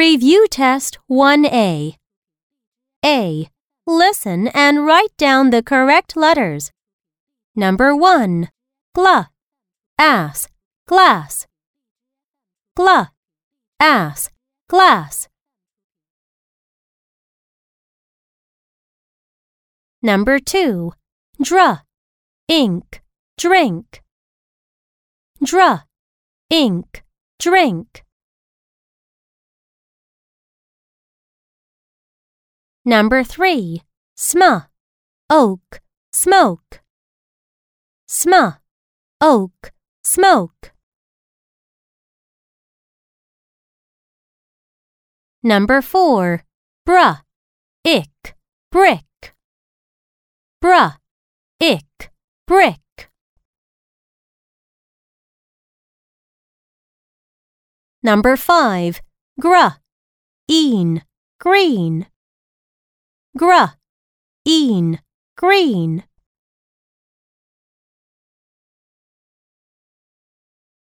Review Test 1A. A. Listen and write down the correct letters. Number 1. Gla. Ass. Glass. Gla. Ass. Glass. Number 2. Dra. Ink. Drink. Dra. Ink. Drink. Number 3. Sma. Oak. Smoke. Sma. Oak. Smoke. Number 4. Bruh. Ick. Brick. Bruh. Ick. Brick. Number 5. Gruh. Een. Green. Gruh. Een. Green.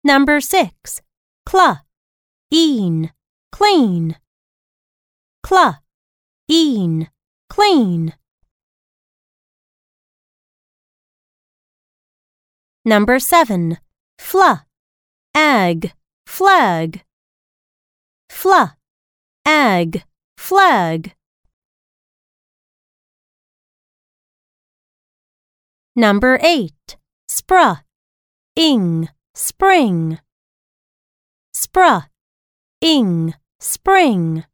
Number 6. Cla. Een. Clean. Cla. Een. Clean. Number 7. Fla. Ag. Flag. Fla. Ag. Flag. Number 8. Spra. Ing. Spring. Spra. Ing. Spring.